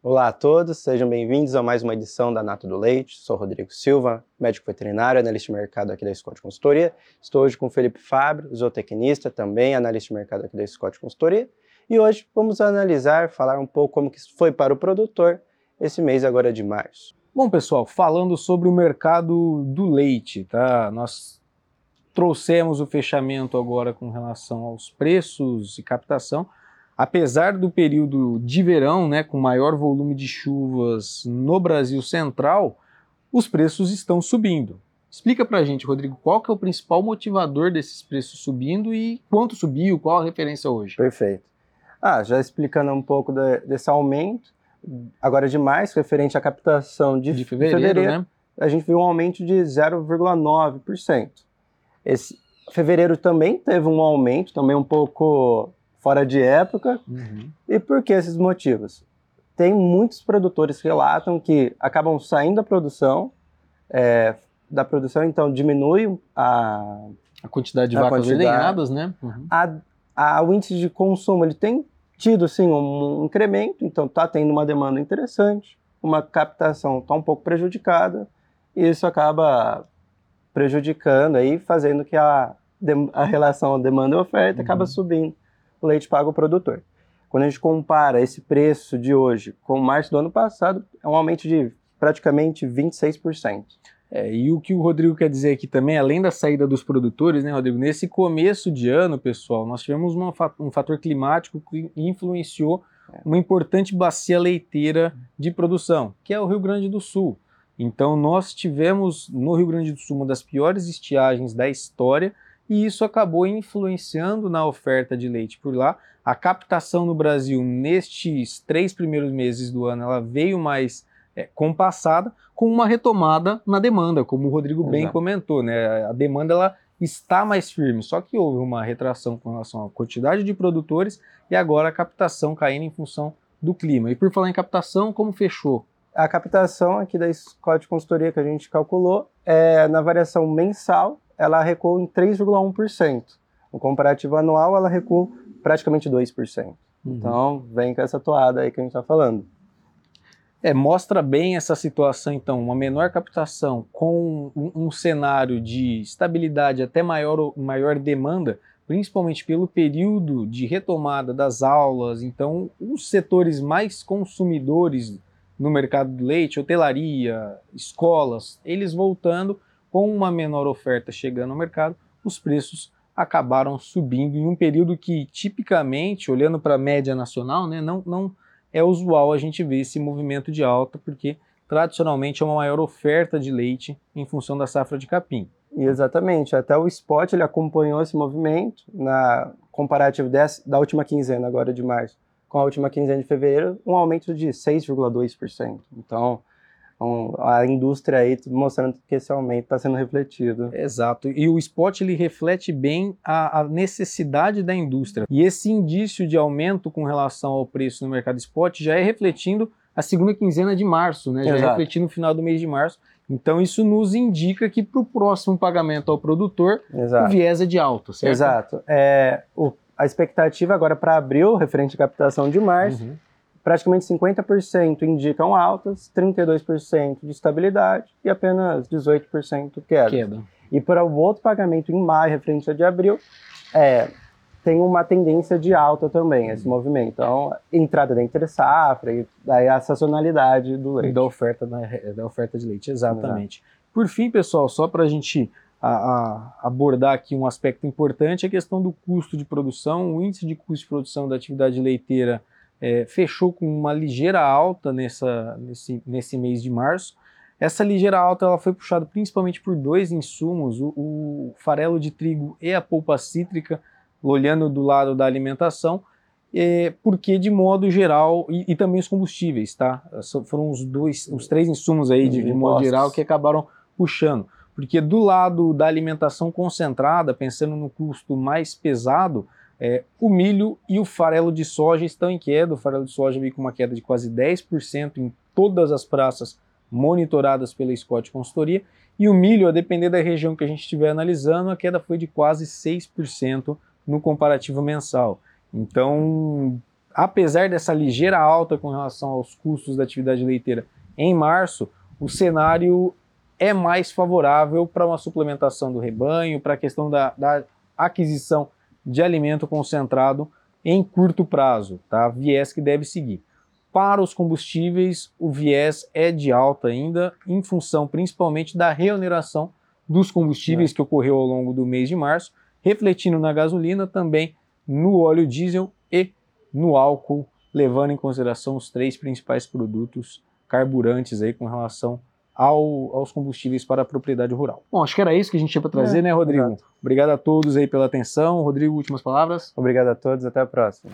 Olá a todos, sejam bem-vindos a mais uma edição da Nato do Leite. Sou Rodrigo Silva, médico veterinário, analista de mercado aqui da Scott Consultoria. Estou hoje com Felipe Fábio, zootecnista, também analista de mercado aqui da Scott Consultoria. E hoje vamos analisar, falar um pouco como que foi para o produtor esse mês agora de março. Bom, pessoal, falando sobre o mercado do leite, tá? Nós trouxemos o fechamento agora com relação aos preços e captação. Apesar do período de verão, né, com maior volume de chuvas no Brasil Central, os preços estão subindo. Explica pra gente, Rodrigo, qual que é o principal motivador desses preços subindo e quanto subiu, qual a referência hoje? Perfeito. Ah, já explicando um pouco de, desse aumento, agora de março, referente à captação de, De fevereiro, fevereiro né? a gente viu um aumento de 0,9%. Esse fevereiro também teve um aumento, também um pouco fora de época. Uhum. E por que esses motivos? Tem muitos produtores que relatam que acabam saindo da produção, é, da produção, então diminui a, A quantidade de A vacas quantidade. ordenhadas, né? Uhum. a, a- o índice de consumo ele tem tido sim um incremento, então está tendo uma demanda interessante, uma captação está um pouco prejudicada, e isso acaba prejudicando aí, fazendo que a, a relação demanda e oferta acaba Uhum. subindo, o leite paga o produtor. Quando a gente compara esse preço de hoje com março do ano passado, é um aumento de praticamente 26%. É, e o que o Rodrigo quer dizer aqui também, além da saída dos produtores, né, Rodrigo? Nesse começo de ano, pessoal, nós tivemos uma um fator climático que influenciou uma importante bacia leiteira de produção, que é o Rio Grande do Sul. Então, nós tivemos no Rio Grande do Sul uma das piores estiagens da história e isso acabou influenciando na oferta de leite por lá. A captação no Brasil nestes três primeiros meses do ano ela veio mais é, compassada, com uma retomada na demanda, como o Rodrigo bem Exato. comentou, né? A demanda ela está mais firme, só que houve uma retração com relação à quantidade de produtores e agora a captação caindo em função do clima. E por falar em captação, como fechou? A captação aqui da Scott Consultoria que a gente calculou, é, na variação mensal, ela recuou em 3,1%. No comparativo anual, ela recuou praticamente 2%. Então, vem com essa toada aí que a gente está falando. É, mostra bem essa situação, então, uma menor captação com um, um cenário de estabilidade até maior, maior demanda, principalmente pelo período de retomada das aulas. Então, os setores mais consumidores no mercado do leite, hotelaria, escolas, eles voltando com uma menor oferta chegando ao mercado, os preços acabaram subindo em um período que, tipicamente, olhando para a média nacional, né, não, não é usual a gente ver esse movimento de alta, porque tradicionalmente é uma maior oferta de leite em função da safra de capim. Exatamente, até o Spot ele acompanhou esse movimento na comparativo dessa, da última quinzena agora de março com a última quinzena de fevereiro, um aumento de 6,2%. Então, um, a indústria aí mostrando que esse aumento está sendo refletido. Exato. E o spot ele reflete bem a, a, necessidade da indústria. E esse indício de aumento com relação ao preço no mercado spot já é refletindo a segunda quinzena de março, né? Já Exato. é refletindo no final do mês de março. Então isso nos indica que para o próximo pagamento ao produtor Exato. o viés é de alta, certo? Exato. É, o, a expectativa agora para abril, referente à captação de março, Uhum. praticamente 50% indicam altas, 32% de estabilidade e apenas 18% queda. Queda. E para o outro pagamento em maio, referente a de abril, é, tem uma tendência de alta também, esse movimento. Então, entrada da entre safra e daí a sazonalidade do leite. Da oferta, da, da oferta de leite, exatamente. Por fim, pessoal, só para a gente a, a, abordar aqui um aspecto importante, a questão do custo de produção. O índice de custo de produção da atividade leiteira é, fechou com uma ligeira alta nessa, nesse, nesse mês de março. Essa ligeira alta ela foi puxada principalmente por dois insumos, o, o farelo de trigo e a polpa cítrica, olhando do lado da alimentação, é, porque de modo geral, e, e, também os combustíveis, tá? Foram os dois, os três insumos aí de, de modo geral que acabaram puxando. Porque do lado da alimentação concentrada, pensando no custo mais pesado, é, o milho e o farelo de soja estão em queda. O farelo de soja veio com uma queda de quase 10% em todas as praças monitoradas pela Scott Consultoria. E o milho, a depender da região que a gente estiver analisando, a queda foi de quase 6% no comparativo mensal. Então, apesar dessa ligeira alta com relação aos custos da atividade leiteira em março, o cenário é mais favorável para uma suplementação do rebanho, para a questão da, da, aquisição de alimento concentrado em curto prazo, tá? Viés que deve seguir. Para os combustíveis, o viés é de alta ainda, em função principalmente da reoneração dos combustíveis é. que ocorreu ao longo do mês de março, refletindo na gasolina, também no óleo diesel e no álcool, levando em consideração os três principais produtos carburantes aí com relação ao, aos combustíveis para a propriedade rural. Bom, acho que era isso que a gente tinha para trazer, é, né, Rodrigo? Exato. Obrigado a todos aí pela atenção. Rodrigo, últimas palavras. Obrigado a todos, até a próxima.